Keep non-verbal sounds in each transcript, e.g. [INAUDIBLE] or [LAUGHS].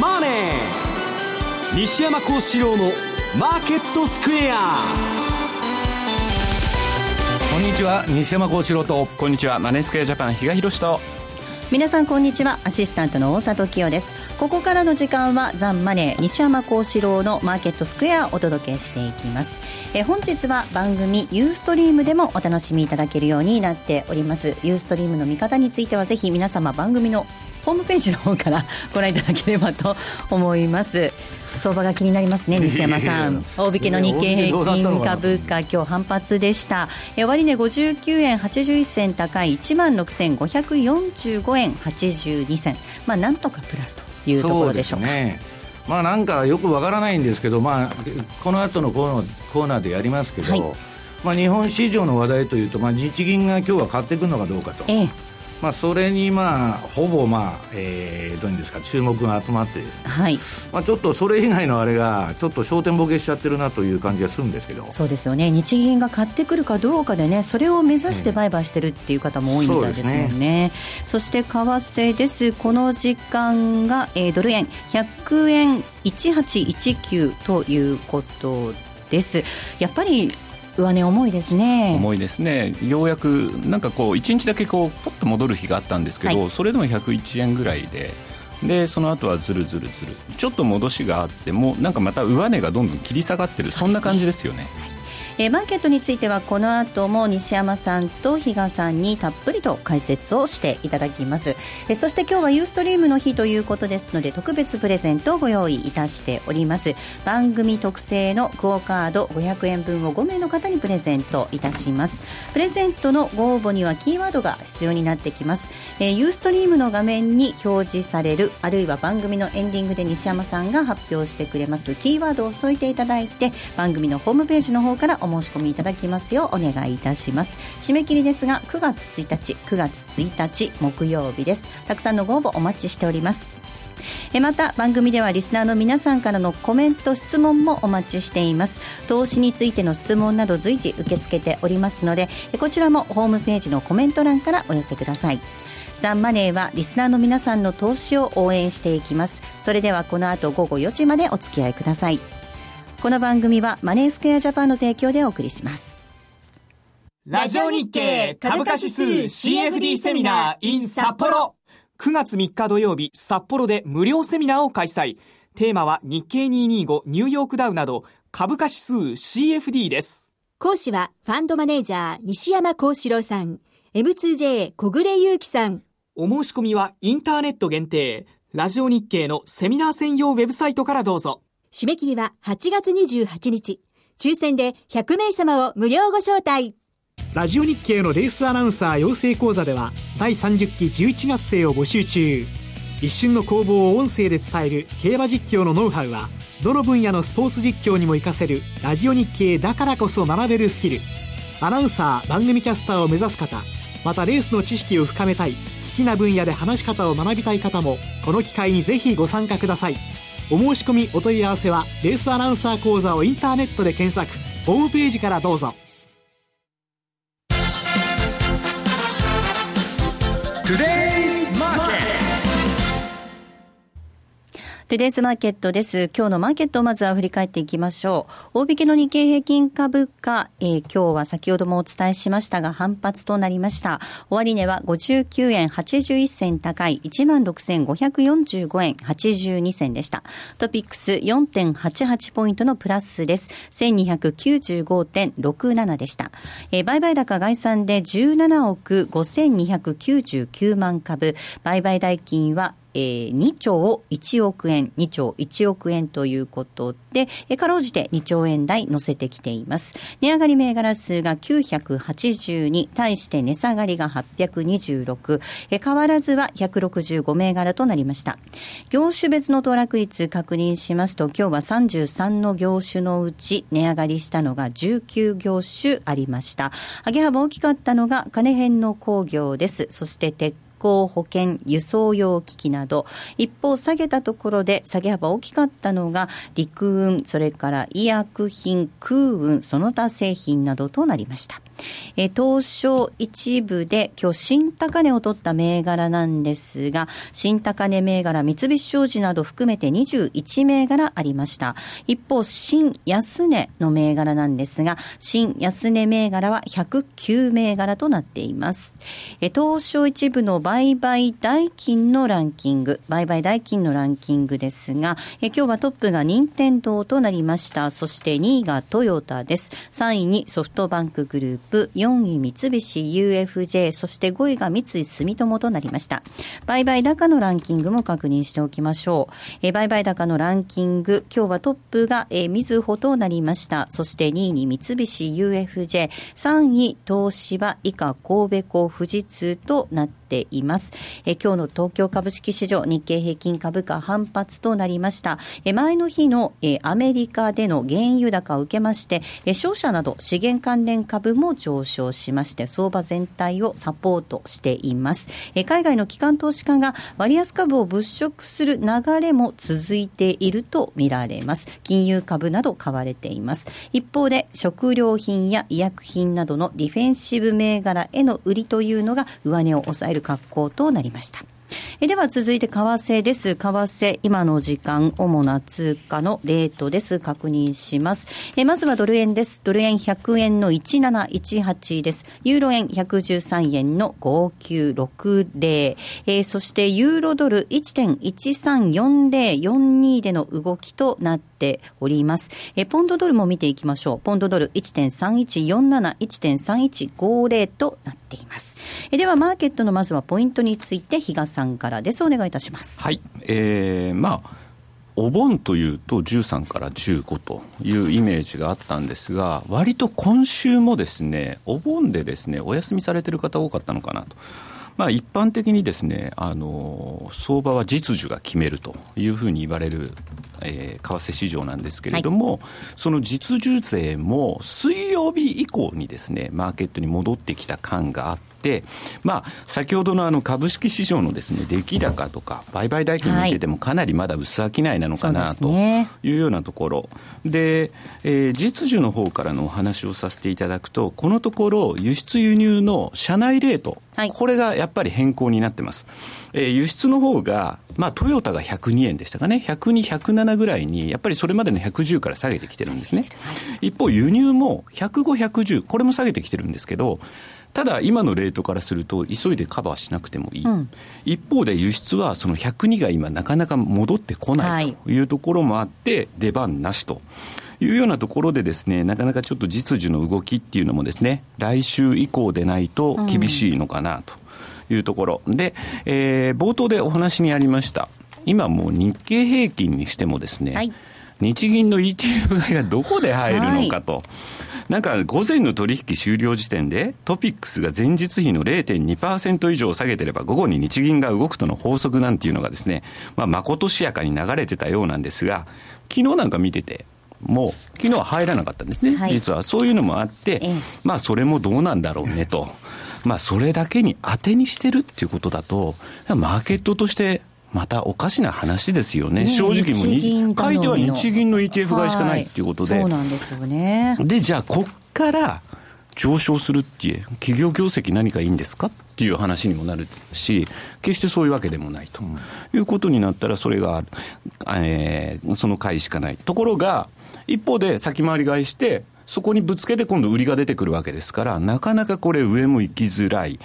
マネー」西山幸四郎の「マーケットスクエア」こんにちは。西山幸四郎と。こんにちは。マネースクエアジャパン比嘉宏と。皆さんこんにちは。アシスタントの大里清です。ここからの時間はザンマネー西山幸四郎のマーケットスクエアをお届けしていきますえ本日は番組ユーストリームでもお楽しみいただけるようになっております。ユーストリームの見方についてはぜひ皆様番組のホームページの方から [LAUGHS] ご覧いただければと思います。相場が気になりますね西山さん。大引けの日経平均株価今日反発でした。終値59円81銭高い1万6545円82銭。まあなんとかプラスというところでしょうか。ねまあなんかよくわからないんですけど、まあ、この後のコーナーでやりますけど、はい、まあ、日本市場の話題というと、まあ、日銀が今日は買っていくのかどうかと、ええ、まあ、それにまあほぼまあ、えー、どういうんですか注目が集まってですね、はい。まあ、ちょっとそれ以外のあれがちょっと焦点ボケしちゃってるなという感じがするんですけど。そうですよね。日銀が買ってくるかどうかでねそれを目指して売買してるっていう方も多いみたいですもんね。そね。そして為替です。この時間が、えー、ドル円。100円1819ということです。やっぱり上値重いですね。重いですね。ようやくなんかこう1日だけこうポッと戻る日があったんですけど、はい、それでも101円ぐらいででその後はずるずるずるちょっと戻しがあってもなんかまた上値がどんどん切り下がってるそ,、んな感じですよね。はいえー、マーケットについてはこの後も西山さんと比嘉さんにたっぷりと解説をしていただきます、えー、そして今日はユーストリームの日ということですので特別プレゼントをご用意いたしております。番組特製のクオカード500円分を5名の方にプレゼントいたします。プレゼントのご応募にはキーワードが必要になってきます、えー、ユーストリームの画面に表示されるあるいは番組のエンディングで西山さんが発表してくれますキーワードを添えていただいて番組のホームページの方からお申し込みいただきますようお願いいたします。締め切りですが9月1日9月1日木曜日です。たくさんのご応募お待ちしております。えまた番組ではリスナーの皆さんからのコメント質問もお待ちしています。投資についての質問など随時受け付けておりますのでこちらもホームページのコメント欄からお寄せください。ザンマネーはリスナーの皆さんの投資を応援していきます。それではこの後午後4時までお付き合いください。この番組はマネースクエアジャパンの提供でお送りします。ラジオ日経株価指数 CFD セミナー in 札幌9月3日土曜日札幌で無料セミナーを開催。テーマは日経225ニューヨークダウなど株価指数 CFD です。講師はファンドマネージャー西山幸四郎さん。M2J 小暮祐樹さん。お申し込みはインターネット限定。ラジオ日経のセミナー専用ウェブサイトからどうぞ締め切りは8月28日。抽選で100名様を無料ご招待。ラジオ日経のレースアナウンサー養成講座では第30期11月生を募集中。一瞬の攻防を音声で伝える競馬実況のノウハウはどの分野のスポーツ実況にも活かせるラジオ日経だからこそ学べるスキルアナウンサー番組キャスターを目指す方またレースの知識を深めたい好きな分野で話し方を学びたい方もこの機会にぜひご参加くださいお申し込みお問い合わせはレースアナウンサー講座をインターネットで検索ホームページからどうぞ。トゥデイズマーケットです。今日のマーケットをまずは振り返っていきましょう。大引けの日経平均株価、えー、今日は先ほどもお伝えしましたが反発となりました。終値は59円81銭高い16,545円82銭でした。トピックス4.88ポイントのプラスです。1295.67でした。えー、売買高概算で17億5299万株。売買代金はえー、2兆1億円、2兆1億円ということで、えー、かろうじて2兆円台乗せてきています。値上がり銘柄数が982、対して値下がりが826、えー、変わらずは165銘柄となりました。業種別の騰落率確認しますと、今日は33の業種のうち値上がりしたのが19業種ありました。上げ幅大きかったのが金編の工業です。そして鉄行保険、輸送用機器など、一方下げたところで下げ幅大きかったのが陸運、それから医薬品、空運、その他製品などとなりました。え東証一部で今日新高値を取った銘柄なんですが、新高値銘柄三菱商事など含めて21銘柄ありました。一方、新安値の銘柄なんですが、新安値銘柄は109銘柄となっています。え東証一部の売買代金のランキング、売買代金のランキングですが、え今日はトップが任天堂となりました。そして2位がトヨタです。3位にソフトバンクグループ、4位三菱 UFJ、そして5位が三井住友となりました。売買高のランキングも確認しておきましょう。え売買高のランキング、今日はトップが、えみずほとなりました。そして2位に三菱 UFJ、3位東芝以下神戸港富士通となってています。え今日の東京株式市場日経平均株価反発となりました。え前の日のえアメリカでの原油高を受けましてえ商社など資源関連株も上昇しまして相場全体をサポートしています。え海外の機関投資家が割安株を物色する流れも続いているとみられます。金融株など買われています。一方で食料品や医薬品などのディフェンシブ銘柄への売りというのが上値を抑える格好となりました。えでは続いて為替です。為替、今の時間、主な通貨のレートです。確認します。えまずはドル円です。ドル円100円の1718です。ユーロ円113円の5960。えー、そしてユーロドル1.134042での動きとなっております。えポンドドルも見ていきましょう。ポンドドル1.3147、1.3150となっています。えではマーケットのまずはポイントについて、比嘉さんからです。お願いいたします。はい。えー、まあ、お盆というと13から15というイメージがあったんですが、割と今週もですね、お盆でですね、お休みされてる方多かったのかなと。まあ、一般的にですねあの相場は実需が決めるというふうに言われる、えー、為替市場なんですけれども、はい、その実需税も水曜日以降にですねマーケットに戻ってきた感があって、まあ、先ほどのあの株式市場のですね出来高とか、売買代金見てても、かなりまだ薄商いなのかなというようなところ、で、えー、実需の方からのお話をさせていただくと、このところ、輸出輸入の社内レート、はい、これがやっぱり変更になってます。えー、輸出の方が、まあ、トヨタが102円でしたかね、102、107ぐらいに、やっぱりそれまでの110から下げてきてるんですね。一方、輸入も105、110、これも下げてきてるんですけど、ただ、今のレートからすると、急いでカバーしなくてもいい、うん、一方で輸出はその102が今、なかなか戻ってこないというところもあって、出番なしと。いうようなところでですね、なかなかちょっと実需の動きっていうのもですね、来週以降でないと厳しいのかなというところ。うん、で、えー、冒頭でお話にありました。今もう日経平均にしてもですね、はい、日銀の ETF 買いがどこで入るのかと。はいなんか午前の取引終了時点でトピックスが前日比の0.2%以上下げてれば午後に日銀が動くとの法則なんていうのがですね、まあ、まことしやかに流れてたようなんですが、昨日なんか見てて、もう昨日は入らなかったんですね、はい、実はそういうのもあって、まあそれもどうなんだろうねと。まあそれだけに当てにしてるっていうことだと、マーケットとしてまたおかしな話ですよね、ね正直もに、書いては日銀の ETF 買いしかないっていうことで、はい、そうなんですよね。で、じゃあ、こっから上昇するっていう、企業業績何かいいんですかっていう話にもなるし、決してそういうわけでもないと、うん、いうことになったら、それが、えー、その買いしかない。ところが、一方で先回り買いして、そこにぶつけて今度売りが出てくるわけですから、なかなかこれ上も行きづらい。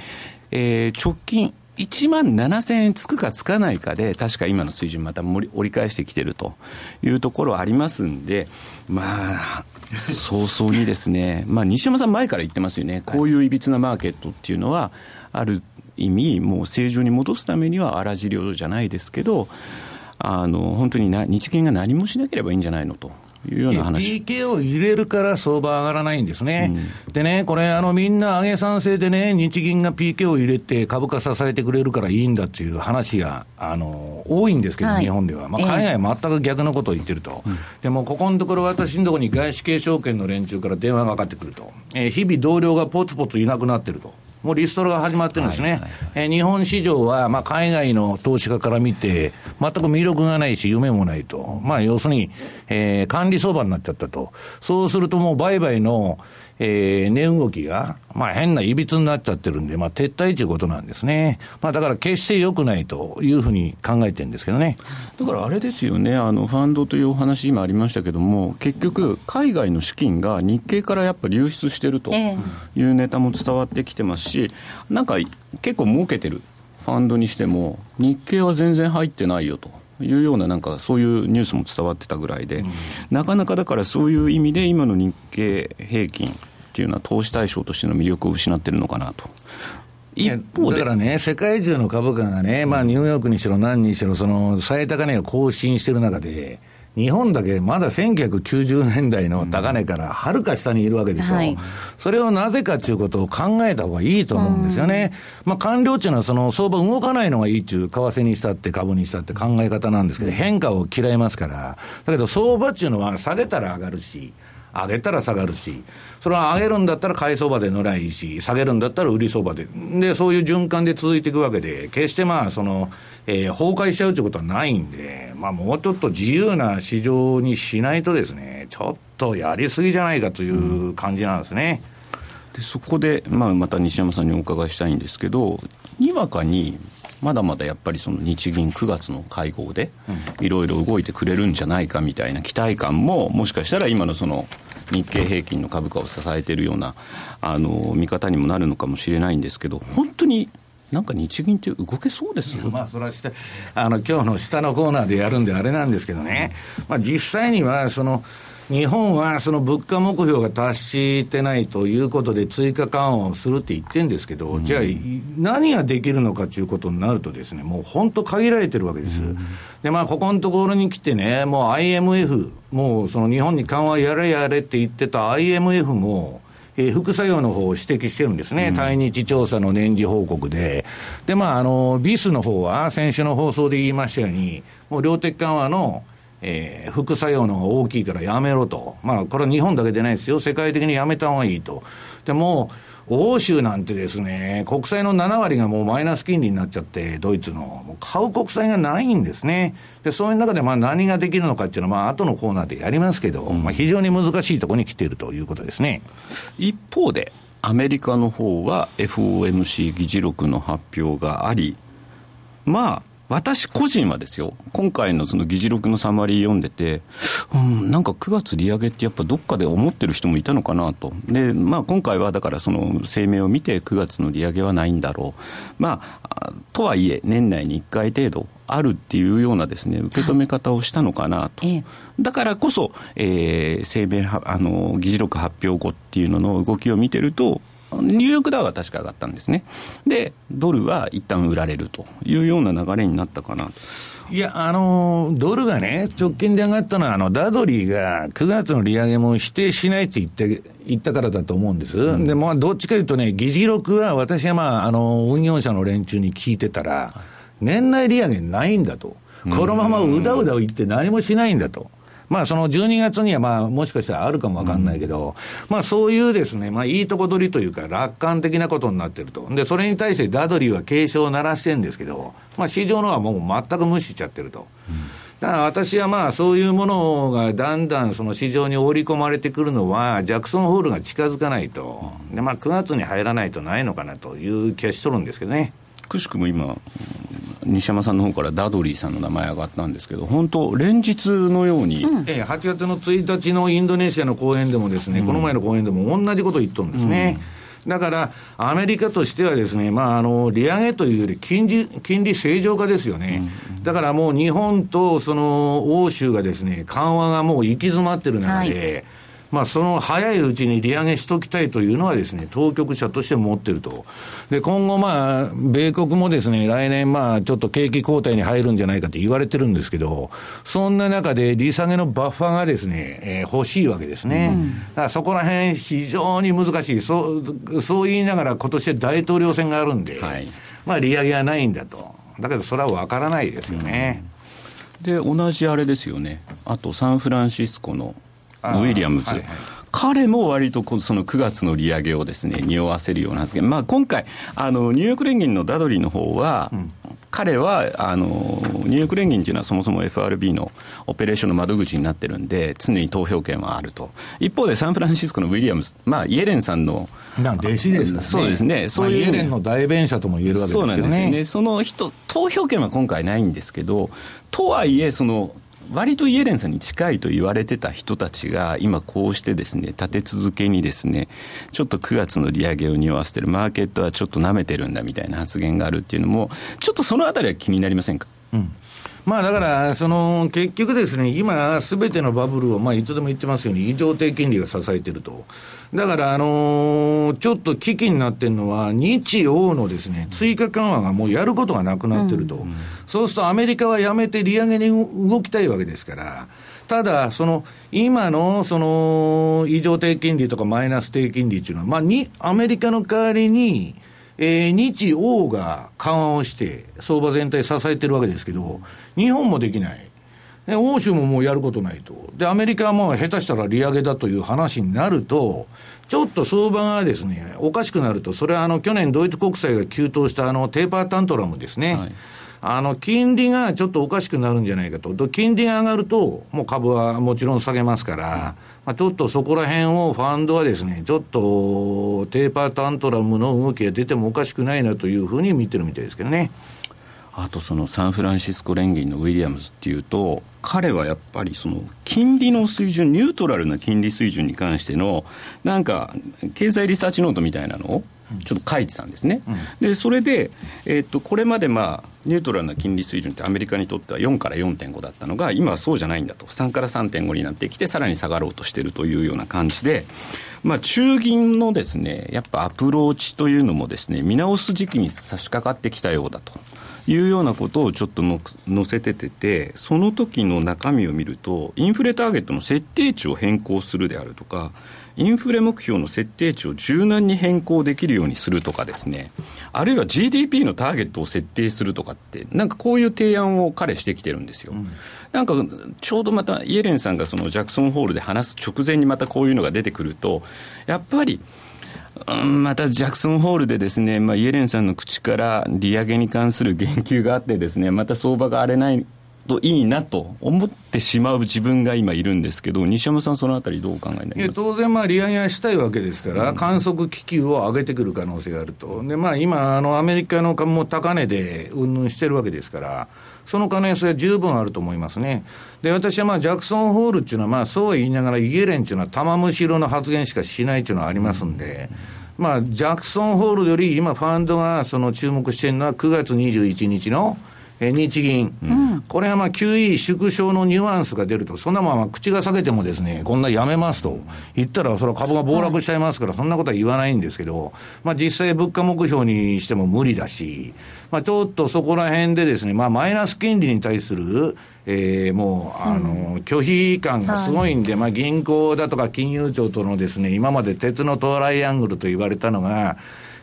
えー、直近1万7000円つくかつかないかで、確か今の水準また折り返してきてるというところありますんで、まあ、早々にですね、[LAUGHS] まあ、西山さん前から言ってますよね、こういういびつなマーケットっていうのは、ある意味、もう正常に戻すためには荒治療じゃないですけど、あの本当にな日銀が何もしなければいいんじゃないのと。いうような話 PK を入れるから相場上がらないんですね、うん、でね、これ、あのみんな上げ賛成でね、日銀が PK を入れて株価支えてくれるからいいんだっていう話があの多いんですけど、はい、日本では、まあ、海外全く逆のことを言ってると、えー、でもここのところ、私のところに外資系証券の連中から電話がかかってくると、えー、日々同僚がぽつぽついなくなってると。もうリストラが始まってるんですね、はいはいはい、えー、日本市場は、まあ、海外の投資家から見て、全く魅力がないし、夢もないと、まあ、要するに、えー、管理相場になっちゃったと、そうするともう売買の、えー、値動きが、まあ変ないびつになっちゃってるんで、まあ撤退ということなんですね。まあだから決して良くないというふうに考えてるんですけどね。だからあれですよね、あの、ファンドというお話今ありましたけども、結局、海外の資金が日経からやっぱ流出してるというネタも伝わってきてますし、なんか結構儲けてるファンドにしても、日経は全然入ってないよと。いうようななんかそういうニュースも伝わってたぐらいで、うん、なかなかだからそういう意味で今の日経平均っていうのは投資対象としての魅力を失ってるのかなと。一方だからね、世界中の株価がね、まあ、ニューヨークにしろ、何にしろ、その最高値を更新してる中で、日本だけまだ1990年代の高値からはるか下にいるわけでしょ、はい、それをなぜかということを考えた方がいいと思うんですよね。まあ、官僚っていうのはその相場動かないのがいいっていう、為替にしたって株にしたって考え方なんですけど、変化を嫌いますから、だけど相場っていうのは下げたら上がるし、上げたら下がるし、それは上げるんだったら買い相場で乗らないし、下げるんだったら売り相場で、で、そういう循環で続いていくわけで、決してまあ、その、えー、崩壊しちゃうということはないんで、まあ、もうちょっと自由な市場にしないとですね、ちょっとやりすぎじゃないかという感じなんですね。うん、でそこで、まあ、また西山さんにお伺いしたいんですけど、にわかに、まだまだやっぱりその日銀9月の会合でいろいろ動いてくれるんじゃないかみたいな期待感ももしかしたら今のその日経平均の株価を支えているようなあの見方にもなるのかもしれないんですけど、本当になんか日銀って動けそうです？まあ、それは下あの今日の下のコーナーでやるんであれなんですけどね、まあ、実際にはその、日本はその物価目標が達してないということで追加緩和をするって言ってるんですけど、うん、じゃあ何ができるのかということになるとですね、もう本当限られてるわけです。うん、で、まあ、ここのところに来てね、もう IMF、もうその日本に緩和やれやれって言ってた IMF も、えー、副作用の方を指摘してるんですね、うん、対日調査の年次報告で。で、まあ、あの、ビスの方は、先週の放送で言いましたように、もう量的緩和のえー、副作用の方が大きいからやめろと。まあ、これは日本だけでないですよ。世界的にやめた方がいいと。でも、欧州なんてですね、国債の7割がもうマイナス金利になっちゃって、ドイツの。買う国債がないんですね。で、そういう中でまあ何ができるのかっていうのは、まあ後のコーナーでやりますけど、うん、まあ非常に難しいところに来ているということですね。一方で、アメリカの方は FOMC 議事録の発表があり、まあ、私個人はですよ、今回のその議事録のサマリー読んでて、うん、なんか9月利上げってやっぱどっかで思ってる人もいたのかなと。で、まあ今回はだからその声明を見て9月の利上げはないんだろう。まあ、とはいえ年内に1回程度あるっていうようなですね、受け止め方をしたのかなと。だからこそ、えー、声明あの、議事録発表後っていうのの動きを見てると、ニューヨークダウは確か上がったんですね。で、ドルは一旦売られるというような流れになったかなと。いや、あのドルがね、直近で上がったのは、あの、ダドリーが9月の利上げも否定しないって言って、言ったからだと思うんです。うん、で、まあ、どっちかというとね、議事録は私はまあ、あの、運用者の連中に聞いてたら、年内利上げないんだと。このままうだうだ言って何もしないんだと。まあ、その12月には、まあ、もしかしたらあるかもわかんないけど、うん、まあ、そういうですね、まあ、いいとこ取りというか、楽観的なことになってると。で、それに対してダドリーは警鐘を鳴らしてるんですけど、まあ、市場のはもう全く無視しちゃってると。うんだから私はまあそういうものがだんだんその市場に織り込まれてくるのは、ジャクソンホールが近づかないと、でまあ、9月に入らないとないのかなという気がしとるんですけどね。くしくも今、西山さんの方からダドリーさんの名前上がったんですけど、本当、連日のように、うん、ええ、8月の1日のインドネシアの講演でもですね、うん、この前の講演でも同じこと言っとるんですね。うん、だから、アメリカとしてはですね、まあ、あの、利上げというより金利、金利正常化ですよね。だからもう日本とその欧州がですね、緩和がもう行き詰まってる中で、はいまあ、その早いうちに利上げしときたいというのはですね、当局者として持ってると。で、今後まあ、米国もですね、来年まあ、ちょっと景気後退に入るんじゃないかって言われてるんですけど、そんな中で利下げのバッファがですね、えー、欲しいわけですね。うん、だからそこら辺非常に難しい。そう、そう言いながら今年大統領選があるんで、はい、まあ、利上げはないんだと。だけどそれは分からないですよね。うん、で、同じあれですよね。あと、サンフランシスコのウィリアムズ、はいはい、彼も割とその9月の利上げをですね匂わせるような発言、まあ、今回あの、ニューヨーク連銀のダドリーの方は、うん彼は、あの、ニューヨーク連銀っていうのはそもそも FRB のオペレーションの窓口になってるんで、常に投票権はあると。一方でサンフランシスコのウィリアムズ、まあ、イエレンさんの、な弟子ですね。そうですね。そういう、まあ、イエレンの代弁者とも言えるわけですけどね。そうなんですよね。その人、投票権は今回ないんですけど、とはいえ、その、割とイエレンさんに近いと言われてた人たちが、今こうしてですね、立て続けにですね、ちょっと9月の利上げを匂わせてる、マーケットはちょっと舐めてるんだみたいな発言があるっていうのも、ちょっとそのあたりは気になりませんか？うんまあだから、その結局ですね、今、すべてのバブルを、まあ、いつでも言ってますように、異常低金利が支えてると。だから、あのー、ちょっと危機になってるのは、日欧のですね、追加緩和がもうやることがなくなってると。うん、そうするとアメリカはやめて利上げに動きたいわけですから。ただ、その、今の、その、異常低金利とかマイナス低金利っていうのは、まあ、に、アメリカの代わりに、えー、日欧が緩和をして、相場全体支えてるわけですけど、日本もできない。で、欧州ももうやることないと。で、アメリカはもう下手したら利上げだという話になると、ちょっと相場がですね、おかしくなると、それはあの、去年ドイツ国債が急騰したあの、テーパータントラムですね。はいあの、金利がちょっとおかしくなるんじゃないかと。金利が上がると、もう株はもちろん下げますから、まあ、ちょっとそこら辺をファンドはですね、ちょっとテーパータントラムの動きが出てもおかしくないなというふうに見てるみたいですけどね。あとそのサンフランシスコ連銀のウィリアムズっていうと、彼はやっぱりその金利の水準、ニュートラルな金利水準に関しての、なんか経済リサーチノートみたいなのをちょっと書いてたんですね、うん、でそれで、えー、っとこれまで、まあ、ニュートラルな金利水準ってアメリカにとっては4から4.5だったのが今はそうじゃないんだと。3から3.5になってきてさらに下がろうとしているというような感じで、まあ、中銀のですねやっぱアプローチというのもですね見直す時期に差し掛かってきたようだと。いうようなことをちょっとの載せててて、その時の中身を見ると、インフレターゲットの設定値を変更するであるとか、インフレ目標の設定値を柔軟に変更できるようにするとかですね、あるいは GDP のターゲットを設定するとかって、なんかこういう提案を彼してきてるんですよ。うん、なんかちょうどまたイエレンさんがそのジャクソンホールで話す直前にまたこういうのが出てくると、やっぱり、またジャクソンホールでですね、まあ、イエレンさんの口から利上げに関する言及があってですね、また相場が荒れないといいなと思ってしまう自分が今いるんですけど、西山さん、そのあたり、どうお考えになります？当然、利上げはしたいわけですから、うん、観測気球を上げてくる可能性があると、でまあ、今、あのアメリカの株も高値でうんぬんしてるわけですから、その可能性は十分あると思いますね。で、私はまあ、ジャクソンホールっていうのは、まあ、そうは言いながら、イエレンっていうのは、玉虫色の発言しかしないっていうのはありますんで、まあ、ジャクソンホールより今、ファンドがその注目してるのは、9月21日の日銀、うん、これはまあ QE 縮小のニュアンスが出ると、そんなまま口が裂けてもですね、こんなやめますと。言ったら、それは株が暴落しちゃいますから、そんなことは言わないんですけど、まあ実際物価目標にしても無理だし、まあちょっとそこら辺でですね、まあマイナス金利に対する、えー、もう、あの、拒否感がすごいんで、まあ銀行だとか金融庁とのですね、今まで鉄のトライアングルと言われたのが、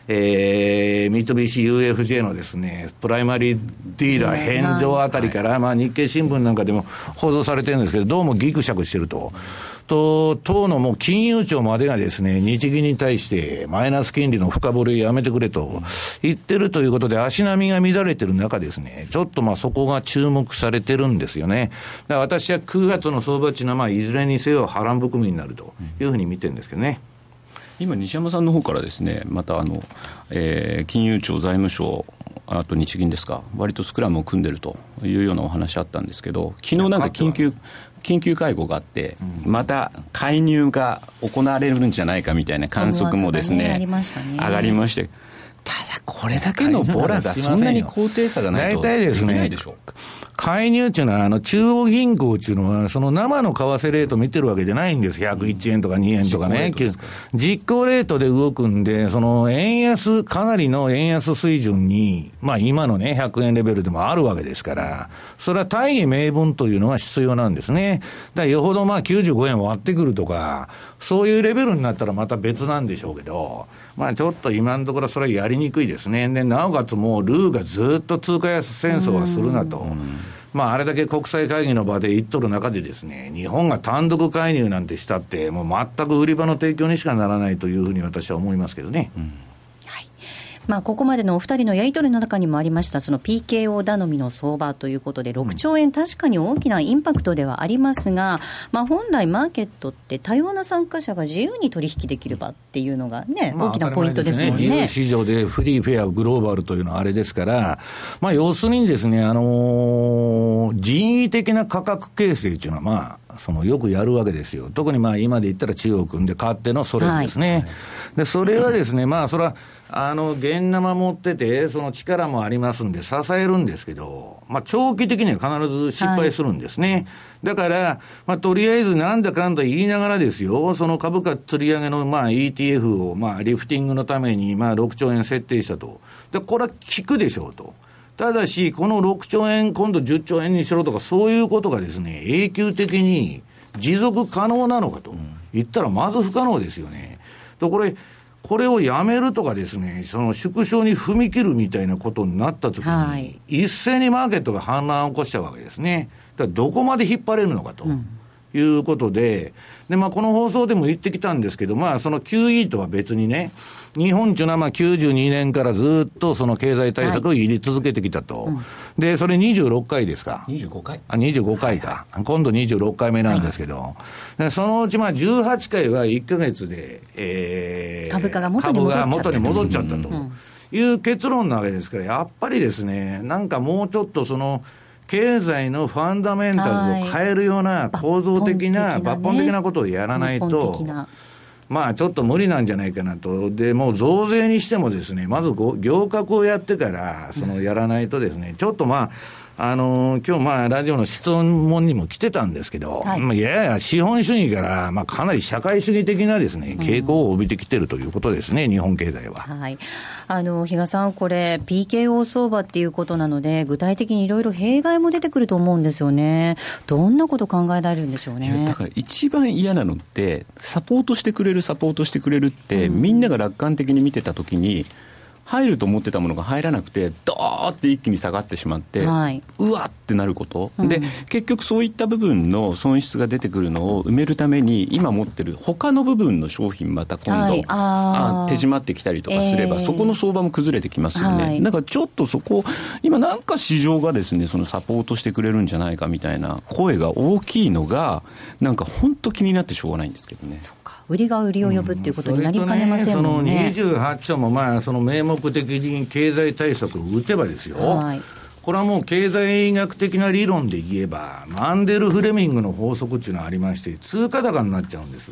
えー、三菱 UFJ のですね、プライマリーディーラー返上あたりから、まあ日経新聞なんかでも報道されてるんですけど、どうもぎくしゃくしてると。と、党のもう金融庁までがですね、日銀に対してマイナス金利の深掘りやめてくれと言ってるということで、足並みが乱れてる中ですね、ちょっとまあそこが注目されてるんですよね。だから私は9月の相場値のまあいずれにせよ波乱含みになるというふうに見てるんですけどね。今、西山さんの方からですね、またあの、えー、金融庁、財務省、あと日銀ですか、割とスクラムを組んでるというようなお話あったんですけど、昨日なんか緊急、緊急会合があって、また介入が行われるんじゃないかみたいな観測もですね、上がりまして。ただこれだけのボラがそんなに高低差がないと大体ですね、介入っていうのは、あの、中央銀行っていうのは、その生の為替レート見てるわけじゃないんです。101円とか2円とかね。実行レートで動くんで、その円安、かなりの円安水準に、まあ今のね、100円レベルでもあるわけですから、それは大義名分というのは必要なんですね。だからよほどまあ95円割ってくるとか、そういうレベルになったらまた別なんでしょうけど、まあちょっと今のところそれはやりにくいですね。で、なおかつもうルーがずっと通貨安戦争はするなと。まあ、あれだけ国際会議の場で言っとる中でですね、日本が単独介入なんてしたって、もう全く売り場の提供にしかならないというふうに私は思いますけどね。うんまあ、ここまでのお二人のやり取りの中にもありました、その PKO 頼みの相場ということで、6兆円、確かに大きなインパクトではありますが、まあ、本来、マーケットって多様な参加者が自由に取引できる場っていうのがね、大きなポイントですもんね。ね市場でフリー、フェア、グローバルというのはあれですから、まあ、要するにですね、あのー、人為的な価格形成っていうのは、まあ、そのよくやるわけですよ。特にまあ今で言ったら中国で勝手のソ連ですね。はい、で、それはですね、まあそれは、あの、現生持ってて、その力もありますんで支えるんですけど、まあ長期的には必ず失敗するんですね。はい、だから、まあとりあえずなんだかんだ言いながらですよ、その株価釣り上げのまあ ETF をまあリフティングのためにまあ6兆円設定したと。で、これは効くでしょうと。ただし、この6兆円、今度10兆円にしろとか、そういうことがですね、永久的に持続可能なのかと言ったら、まず不可能ですよね。とこれこれをやめるとかですね、その縮小に踏み切るみたいなことになったときに、はい、一斉にマーケットが反乱を起こしちゃうわけですね。だどこまで引っ張れるのかと。うんいうことで、で、まあ、この放送でも言ってきたんですけど、まあ、その QE とは別にね、日本っていうのはまあ92年からずっとその経済対策を入れ続けてきたと。はいうん、で、それ26回ですか。25回。あ、25回か。はいはい、今度26回目なんですけど、はい、そのうちまあ18回は1か月で、えー、株価が元に戻っちゃった。株が元に戻っちゃったと。いう結論なわけですから、やっぱりですね、なんかもうちょっとその、経済のファンダメンタルズを変えるような構造的な、抜本的なことをやらないと、まあちょっと無理なんじゃないかなと。で、もう増税にしてもですね、まず行革をやってから、そのやらないとですね、ちょっとまあ、あのー、今日まあ、ラジオの質問にも来てたんですけど、はい、まあ、やや資本主義から、まあ、かなり社会主義的なですね、傾向を帯びてきてるということですね、うん、日本経済は。はい。あの、比嘉さん、これ、PKO 相場っていうことなので、具体的にいろいろ弊害も出てくると思うんですよね。どんなこと考えられるんでしょうね。だから一番嫌なのって、サポートしてくれる、サポートしてくれるって、うん、みんなが楽観的に見てたときに、入ると思ってたものが入らなくて、どーって一気に下がってしまって、はい、うわってなること、うん、で結局そういった部分の損失が出てくるのを埋めるために、今持ってる他の部分の商品、また今度、はい、あ手締まってきたりとかすれば、えー、そこの相場も崩れてきますよね、はい、だからちょっとそこ、今、なんか市場がですねそのサポートしてくれるんじゃないかみたいな声が大きいのが、なんか本当気になってしょうがないんですけどね。売りが売りを呼ぶっていうことになりかねませんもんね。その28兆もまあその名目的に経済対策を打てばですよ。はいこれはもう経済学的な理論で言えば、マンデル・フレミングの法則っていうのがありまして、通貨高になっちゃうんです。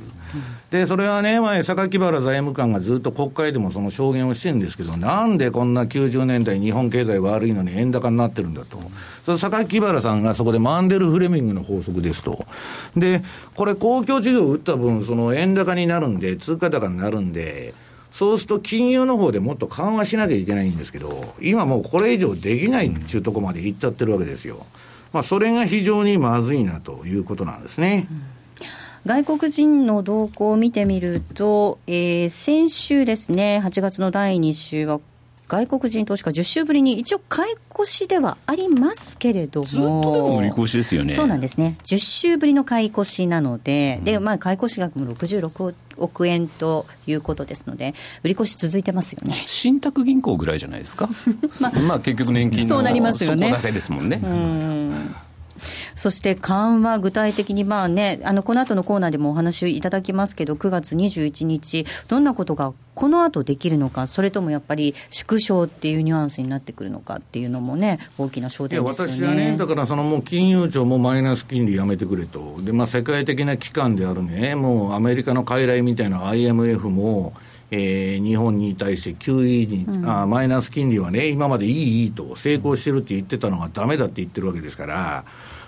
で、それはね、前、榊原財務官がずっと国会でもその証言をしてるんですけど、なんでこんな90年代、日本経済悪いのに円高になってるんだと。それ榊原さんがそこでマンデル・フレミングの法則ですと。で、これ公共事業を打った分、その円高になるんで、通貨高になるんで、そうすると金融の方でもっと緩和しなきゃいけないんですけど、今もうこれ以上できないっていうところまでいっちゃってるわけですよ。まあ、それが非常にまずいなということなんですね。うん外国人の動向を見てみると、えー、先週ですね、8月の第2週は外国人投資家10週ぶりに一応買い越しではありますけれども。ずっとでも売り越しですよね。そうなんですね。10週ぶりの買い越しなので、うん、で、まあ、買い越し額も66億円ということですので、売り越し続いてますよね。信託銀行ぐらいじゃないですか？[LAUGHS] まあ、まあ、結局年金のそうなりますよね。そこだけですもんね。うんそして緩和、具体的にまあ、ね、あのこの後のコーナーでもお話いただきますけど、9月21日、どんなことがこの後できるのか、それともやっぱり縮小っていうニュアンスになってくるのかっていうのもね、大きな焦点ですよね私はね、だからそのもう金融庁もマイナス金利やめてくれと、でまあ、世界的な機関であるね、もうアメリカの傀儡みたいな IMF も、えー、日本に対して QE に、うん、あマイナス金利はね、今までいい、いいと、成功してるって言ってたのがだめだって言ってるわけですから。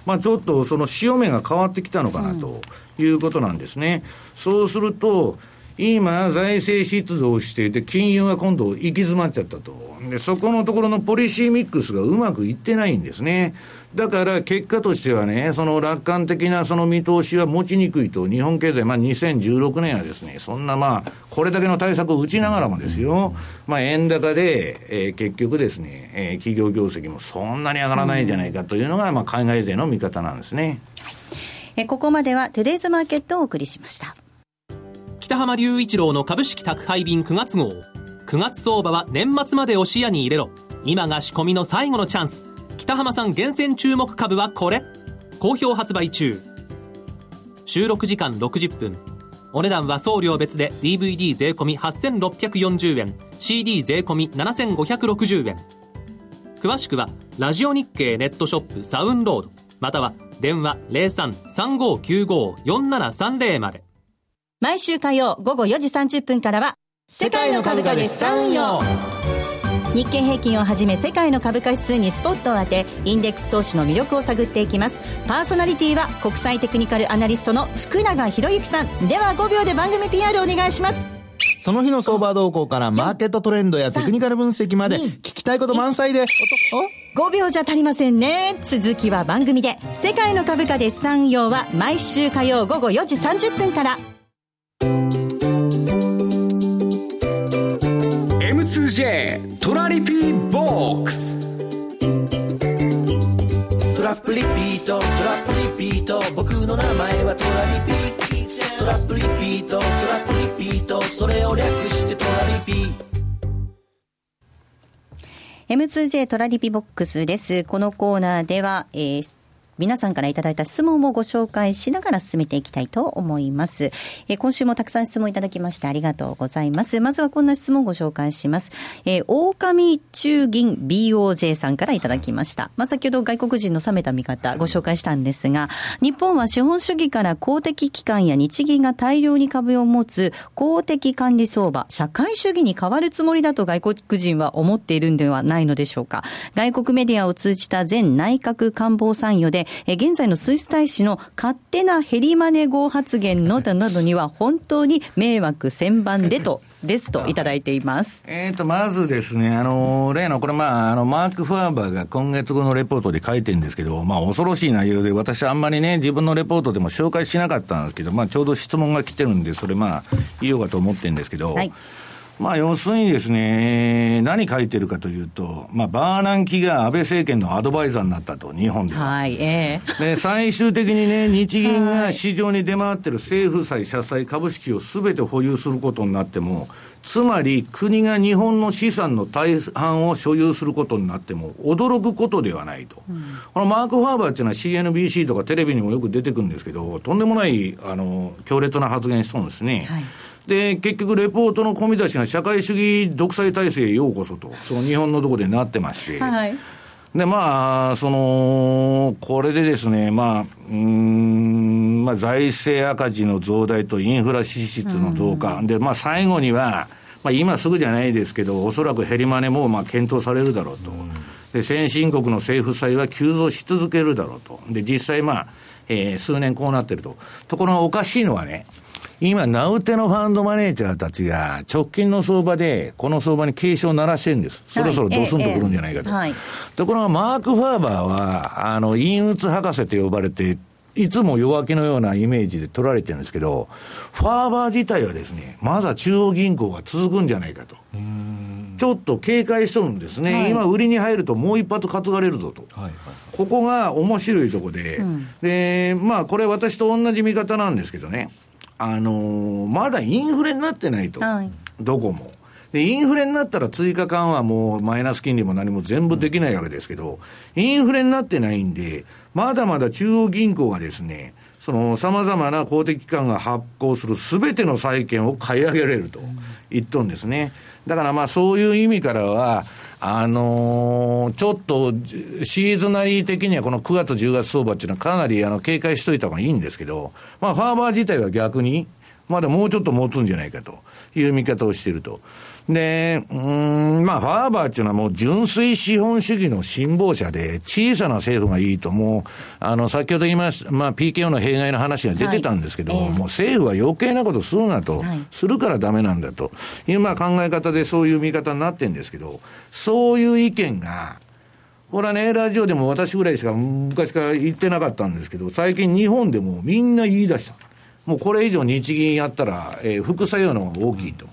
まあ、ちょっとその潮目が変わってきたのかなということなんですね。うん、そうすると、今、財政出動していて、金融が今度行き詰まっちゃったと。で、そこのところのポリシーミックスがうまくいってないんですね。だから結果としてはね、その楽観的なその見通しは持ちにくいと、日本経済、まあ2016年はですね、そんなまあ、これだけの対策を打ちながらもですよ、まあ円高で、えー、結局ですね、えー、企業業績もそんなに上がらないんじゃないかというのが、まあ海外勢の見方なんですね。はい、えここまではトゥデイズマーケットをお送りしました。北浜隆一郎の株式宅配便9月号。9月相場は年末までを視野に入れろ。今が仕込みの最後のチャンス北浜さん厳選注目株はこれ。好評発売中。収録時間60分。お値段は送料別で DVD 税込8640円。CD 税込7560円。詳しくはラジオ日経ネットショップサウンロード。または電話03-3595-4730まで。毎週火曜午後4時30分からは世界の株価で資産運用日経平均をはじめ世界の株価指数にスポットを当てインデックス投資の魅力を探っていきます。パーソナリティは国際テクニカルアナリストの福永博之さん。では5秒で番組 PR お願いします。その日の相場動向からマーケットトレンドやテクニカル分析まで聞きたいこと満載で、5秒じゃ足りませんね。続きは番組で。世界の株価で資産運用は毎週火曜午後4時30分から M2J トラリピーボックス。トラップリピートトラップリピート僕の名前はトラリピト。ラップリピートトラップリピートそれを略してトラリピ M2J トラリピボックスです。このコーナーでは、えー皆さんからいただいた質問をご紹介しながら進めていきたいと思います。え今週もたくさん質問いただきましてありがとうございます。まずはこんな質問をご紹介します。えー、狼中銀 BOJ さんからいただきました。まあ、先ほど外国人の冷めた見方ご紹介したんですが、日本は資本主義から公的機関や日銀が大量に株を持つ公的管理相場、社会主義に変わるつもりだと外国人は思っているんではないのでしょうか。外国メディアを通じた前内閣官房参与で、え現在のスイス大使の勝手なヘリマネ号発言のなどには本当に迷惑千番でと、ですといただいています。えーと、まずですね、あの、例の、これまあ、あの、マーク・ファーバーが今月後のレポートで書いてるんですけど、まあ、恐ろしい内容で、私あんまりね、自分のレポートでも紹介しなかったんですけど、まあ、ちょうど質問が来てるんで、それまあ、言おうかと思ってるんですけど、はいまあ、要するにですね、何書いてるかというと、まあ、バーナンキが安倍政権のアドバイザーになったと、日本では。はい、ええで、最終的にね、日銀が市場に出回ってる政府債、社債、株式をすべて保有することになっても、つまり国が日本の資産の大半を所有することになっても、驚くことではないと。このマーク・ファーバーっていうのは CNBC とかテレビにもよく出てくるんですけど、とんでもない、あの、強烈な発言しそうですね。はいで、結局、レポートの込み出しが社会主義独裁体制へようこそと、その日本のところでなってまして、はい。で、まあ、その、これでですね、まあ、うーん、まあ、財政赤字の増大とインフラ支出の増加。で、まあ、最後には、まあ、今すぐじゃないですけど、おそらくヘリマネも、まあ、検討されるだろうと。で、先進国の政府債は急増し続けるだろうと。で、実際、まあ、えー数年こうなってると。ところがおかしいのはね、今、名うてのファンドマネージャーたちが、直近の相場で、この相場に警鐘を鳴らしてるんです。そろそろドスンとくるんじゃないかと。ええはいところが、マーク・ファーバーは、あの、陰鬱博士と呼ばれて、いつも弱気のようなイメージで取られてるんですけど、ファーバー自体はですね、まだ中央銀行が続くんじゃないかと。ちょっと警戒しとるんですね。はい今、売りに入るともう一発担がれるぞと。はいはいここが面白いとこで、で、まあ、これ私と同じ見方なんですけどね、あのーまだインフレになってないと。はいどこも。で、インフレになったら追加緩和もマイナス金利も何も全部できないわけですけど、インフレになってないんで、まだまだ中央銀行がですね、その様々な公的機関が発行するすべての債券を買い上げられると言っとんですね。だからまあそういう意味からは、あのーちょっとシーズナリー的にはこの9月10月相場っていうのはかなりあの警戒しといた方がいいんですけど、まあファーバー自体は逆に、まだもうちょっと持つんじゃないかという見方をしていると。で、うーん、まあ、ファーバーっていうのはもう純粋資本主義の辛抱者で、小さな政府がいいと、もう、あの、先ほど言いました、まあ、PKO の弊害の話が出てたんですけど、はいええもう政府は余計なことするなと、はいするからダメなんだという、まあ、考え方でそういう見方になってるんですけど、そういう意見が、これはね、ラジオでも私ぐらいしか昔から言ってなかったんですけど、最近日本でもみんな言い出した。もうこれ以上日銀やったら、えー副作用の方が大きいと。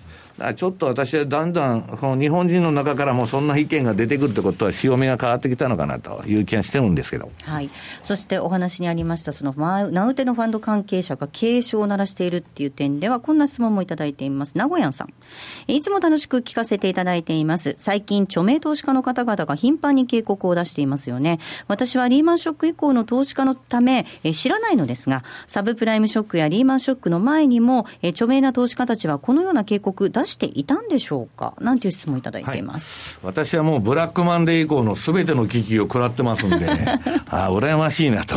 ちょっと私はだんだん、この日本人の中からもそんな意見が出てくるってことは、潮目が変わってきたのかなという気がしてるんですけど。はい。そしてお話にありました、その、名うてのファンド関係者が警鐘を鳴らしているっていう点では、こんな質問もいただいています。名古屋さん。いつも楽しく聞かせていただいています。最近、著名投資家の方々が頻繁に警告を出していますよね。私はリーマンショック以降の投資家のため、え知らないのですが、サブプライムショックやリーマンショックの前にも、え著名な投資家たちはこのような警告出していたんでしょうか？なんていう質問いただいています、はい、私はもうブラックマンデー以降のすべての危機を食らってますんで、[LAUGHS] ああ、羨ましいなと。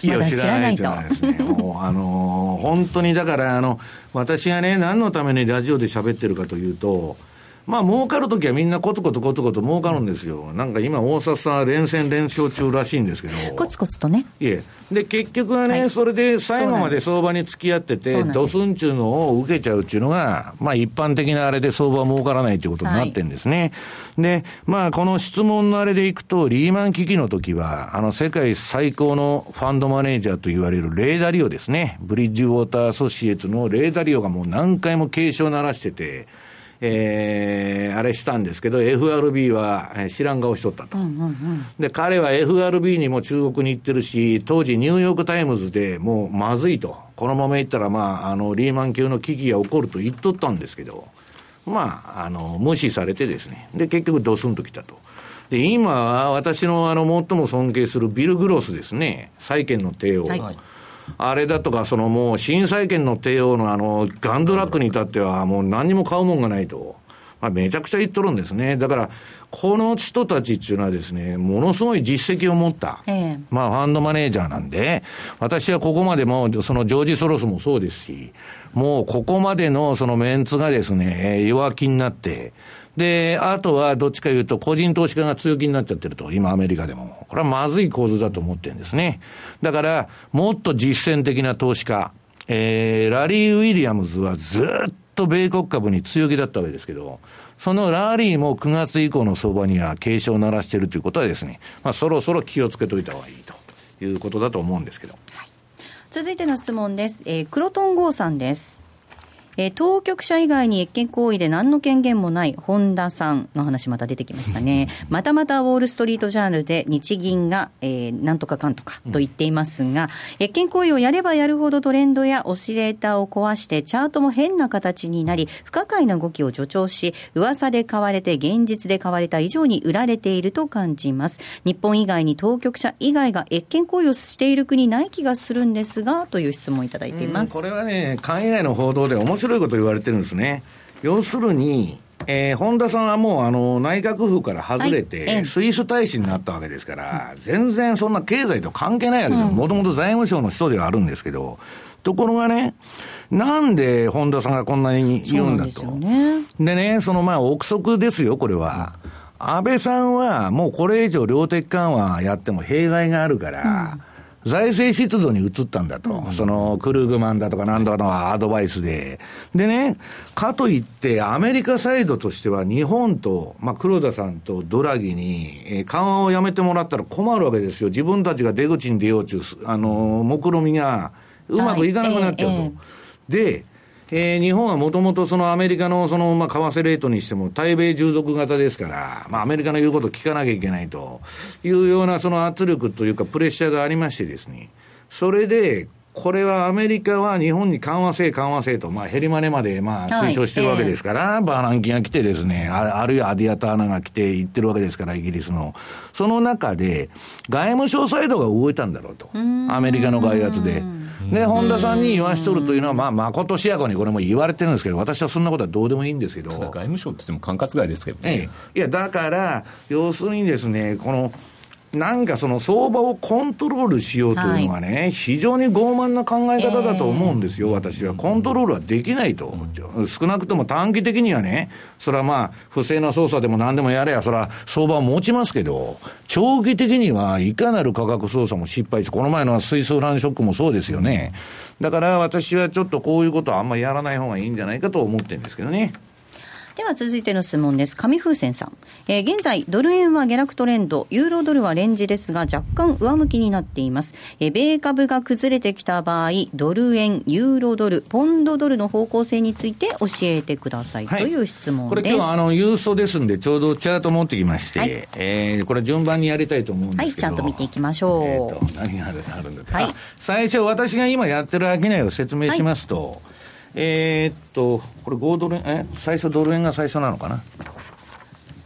危機を知らないじゃないですね。もう、[LAUGHS] あのー、本当にだから、あの、私がね、何のためにラジオで喋ってるかというと、まあ、儲かるときはみんなコツコツコツコツ儲かるんですよ。なんか今、大札さん連戦連勝中らしいんですけど。コツコツとね。いえ。で、結局はね、はい、それで最後まで相場に付き合ってて、ドスンちゅうのを受けちゃうっていうのが、まあ一般的なあれで相場は儲からないということになってるんですね。はい、で、まあこの質問のあれでいくと、リーマン危機の時は、あの世界最高のファンドマネージャーと言われるレーダリオですね。ブリッジウォーターアソシエツのレーダリオがもう何回も警鐘を鳴らしてて、えー、あれしたんですけど、FRB は知らん顔しとったと、うんうんうん、で彼は FRB にも中国に行ってるし、当時、ニューヨーク・タイムズでもうまずいと、このままいったら、まあ、あのリーマン級の危機が起こると言っとったんですけど、まあ、あの無視されてですね、で結局、ドスンときたと。で今は私のあの最も尊敬するビル・グロスですね、債券の帝王。はいあれだとか、そのもう、震災権の帝王のあの、ガンドラックに至っては、もう何にも買うもんがないと。まあ、めちゃくちゃ言っとるんですね。だから、この人たちっていうのはですね、ものすごい実績を持った、ええ、まあ、ファンドマネージャーなんで、私はここまでも、そのジョージ・ソロスもそうですし、もうここまでのそのメンツがですね、弱気になって、で、あとはどっちかいうと、個人投資家が強気になっちゃってると、今アメリカでも。これはまずい構図だと思ってるんですね。だから、もっと実践的な投資家、えー、ラリー・ウィリアムズはずっと米国株に強気だったわけですけど、そのラリーも9月以降の相場には警鐘を鳴らしているということはですね、まあ、そろそろ気をつけといた方がいいということだと思うんですけど。はい、続いての質問です。えー、クロトンゴーさんです。えー、当局者以外に越権行為で何の権限もない本田さんの話また出てきましたね。またまたウォール・ストリート・ジャーナルで日銀が、えー、なんとかかんとかと言っていますが、越権行為をやればやるほどトレンドやオシレーターを壊してチャートも変な形になり、不可解な動きを助長し、噂で買われて現実で買われた以上に売られていると感じます。日本以外に当局者以外が越権行為をしている国ない気がするんですが、という質問をいただいています。これはね、海外の報道で面白いこと言われてるんですね。要するに、えー、本田さんはもうあの内閣府から外れて、スイス大使になったわけですから、全然そんな経済と関係ないわけです、もともと財務省の人ではあるんですけど、ところがね、なんで本田さんがこんなに言うんだと。でねでね、そのまあ憶測ですよ、これは。安倍さんはもうこれ以上量的緩和やっても弊害があるから、うん財政出動に移ったんだと、うん、そのクルーグマンだとかなんとかのアドバイスで。でね、かといって、アメリカサイドとしては、日本と、まあ、黒田さんとドラギに、えー、緩和をやめてもらったら困るわけですよ。自分たちが出口に出ようちゅう、あのー、目論みがうまくいかなくなっちゃうと。はいえーえー、で、えー、日本はもともとそのアメリカのその、まあ、為替レートにしても、対米従属型ですから、まあ、アメリカの言うことを聞かなきゃいけないというようなその圧力というか、プレッシャーがありましてですね、それで、これはアメリカは日本に緩和せ緩和せと、まあ、ヘリマネまでまあ推奨してるわけですから、はいえー、バーナンキが来てですねあ、あるいはアディアターナが来て言ってるわけですから、イギリスの。その中で、外務省サイドが動いたんだろうと。アメリカの外圧で。で、本田さんに言わしとるというのは、まあ、まことしやかにこれも言われてるんですけど、私はそんなことはどうでもいいんですけど。外務省って言っても管轄外ですけどね。ええ、いや、だから、要するにですね、この、なんかその相場をコントロールしようというのはね、はい、非常に傲慢な考え方だと思うんですよ、えー、私は。コントロールはできないと。少なくとも短期的にはね、それはまあ、不正な操作でも何でもやれや、それは相場を持ちますけど、長期的にはいかなる価格操作も失敗し、この前のスイスフランショックもそうですよね。だから私はちょっとこういうことはあんまりやらない方がいいんじゃないかと思ってるんですけどね。では続いての質問です。上風船さん。えー、現在、ドル円は下落トレンド、ユーロドルはレンジですが、若干上向きになっています。えー、米株が崩れてきた場合、ドル円、ユーロドル、ポンドドルの方向性について教えてください、はい、という質問これ今日はあの、郵送ですんで、ちょうどチャート持ってきまして、はい、えー、これ順番にやりたいと思うんですけど。はい、ちゃんと見ていきましょう。えー、と何があるんだはい、最初、私が今やってる商いを説明しますと、はいえー、っと、これ5ドル円、え、最初ドル円が最初なのかな？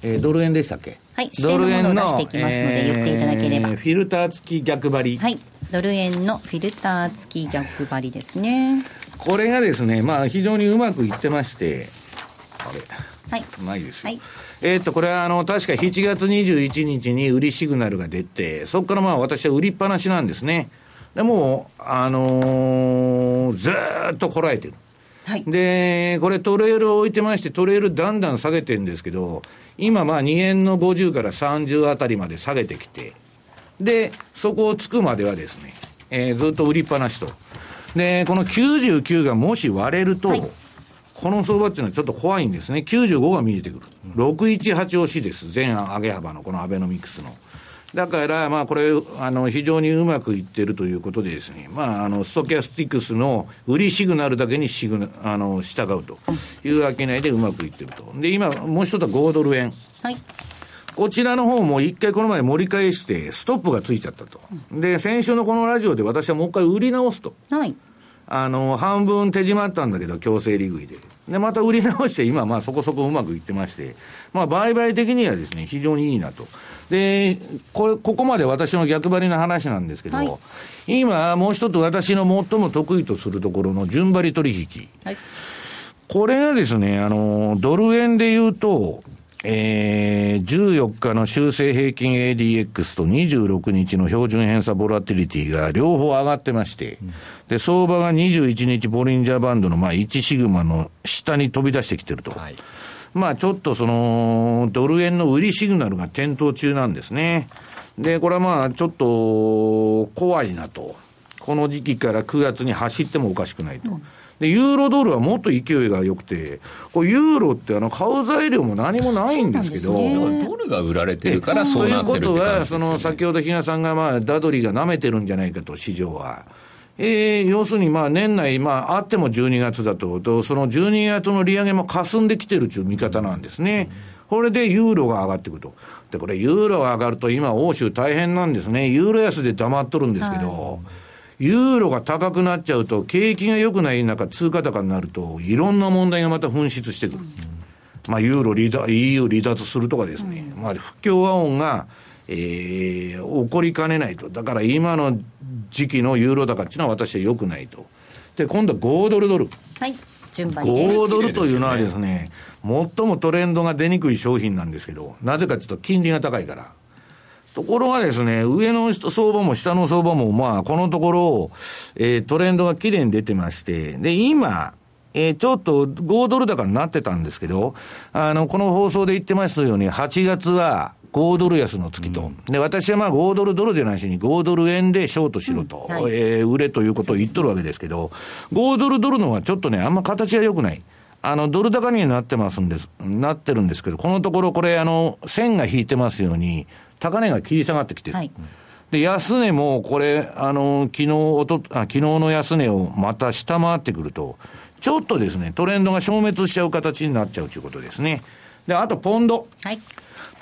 えー、ドル円でしたっけ？はい、ドル円の出していきますので、言っていただければ。フィルター付き逆張り。はい、ドル円のフィルター付き逆張りですね。これがですね、まあ、非常にうまくいってまして、あれ、はい、ないですよ。はい、えー、っと、これは、あの、確か7月21日に売りシグナルが出て、そこからまあ、私は売りっぱなしなんですね。でも、あのー、ずっとこらえてる。はい、で、これトレールを置いてまして、トレールだんだん下げてるんですけど、今まあ2円の50から30あたりまで下げてきて、で、そこをつくまではですね、えー、ずっと売りっぱなしと。で、この99がもし割れると、はい、この相場っていうのはちょっと怖いんですね。95が見えてくる。618押しです。全上げ幅のこのアベノミクスの。だから、まあ、これ、あの、非常にうまくいってるということでですね、まあ、あの、ストキャスティクスの売りシグナルだけにシグナ、あの、従うというわけないでうまくいってると。で、今、もう一つは5ドル円。はい。こちらの方も一回この前盛り返して、ストップがついちゃったと。で、先週のこのラジオで私はもう一回売り直すと。はい。あの、半分手締まったんだけど、強制利食いで。で、また売り直して、今、まあそこそこうまくいってまして、まあ売買的にはですね、非常にいいなと。で、これ、ここまで私の逆張りの話なんですけど、はい、今、もう一つ私の最も得意とするところの順張り取引。はい、これがですね、あの、ドル円で言うと、えー、14日の修正平均 ADX と26日の標準偏差ボラティリティが両方上がってまして、うん、で、相場が21日ボリンジャーバンドのまあ1シグマの下に飛び出してきてると。はいまあちょっとその、ドル円の売りシグナルが点灯中なんですね。で、これはまあちょっと怖いなと。この時期から9月に走ってもおかしくないと。で、ユーロドルはもっと勢いが良くて、これユーロってあの買う材料も何もないんですけど、ね、ドルが売られてるからそうなってるってということは、その先ほど比嘉さんがまあ、ダドリが舐めてるんじゃないかと、市場は。えー、要するにまあ年内、まああっても12月だと、とその12月の利上げも霞んできてるという見方なんですね。これでユーロが上がってくると。で、これユーロが上がると今欧州大変なんですね。ユーロ安で黙っとるんですけど、はい、ユーロが高くなっちゃうと、景気が良くない中、通貨高になると、いろんな問題がまた噴出してくる。まあ、ユーロ離脱、EU 離脱するとかですね。まあ、不協和音が、えー、起こりかねないと。だから今の時期のユーロ高っていうのは私は良くないと。で、今度は5ドルドル。はい。順番に5ドルというのはですね、最もトレンドが出にくい商品なんですけど、なぜかというと金利が高いから。ところがですね、上の相場も下の相場も、まあ、このところ、えー、トレンドが綺麗に出てまして、で、今、えー、ちょっと5ドル高になってたんですけど、あの、この放送で言ってますように、8月は、5ドル安の月と、うん、で私はまあ5ドルドルでないしに5ドル円でショートしろと、うんはい、えー、売れということを言っとるわけですけど、5ドルドルのはちょっとね、あんま形が良くない。あの、ドル高になってますんです、なってるんですけど、このところこれ、あの、線が引いてますように、高値が切り下がってきてる。はいで、安値もこれ、あの、昨日、おと、あ、昨日の安値をまた下回ってくると、ちょっとですね、トレンドが消滅しちゃう形になっちゃうということですね。で、あと、ポンド。はい。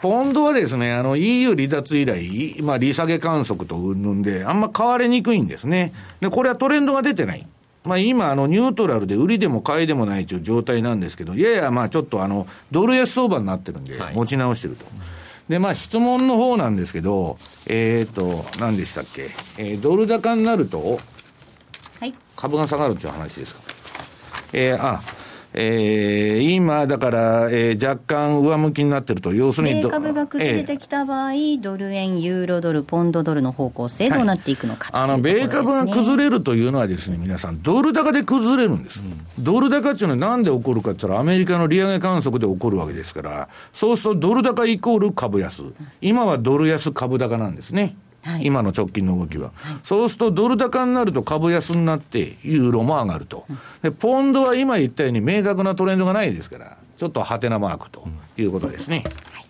ポンドはですね、あの EU 離脱以来、まあ、利下げ観測とうんぬんで、あんま変わりにくいんですね。で、これはトレンドが出てない。まあ、今、あの、ニュートラルで売りでも買いでもないという状態なんですけど、ややまあちょっとあの、ドル安相場になってるんで、持ち直してると。で、まあ質問の方なんですけど、えっ、ー、と、何でしたっけ、えー、ドル高になると、はい、株が下がるっていう話ですか？えー、あ、えー、今、だから、えー、若干上向きになってると、要するに米株が崩れてきた場合、えー、ドル円、ユーロドル、ポンドドルの方向性、どうなっていくのか、はい、あの米株が崩れるというのはですね、皆さん、ドル高で崩れるんです。うん、ドル高っていうのはなんで起こるかって言ったら、アメリカの利上げ観測で起こるわけですから、そうするとドル高イコール株安。今はドル安株高なんですね。はい、今の直近の動きは、はい、そうするとドル高になると株安になってユーロも上がると、でポンドは今言ったように明確なトレンドがないですからちょっとハテナマークということですね。はい。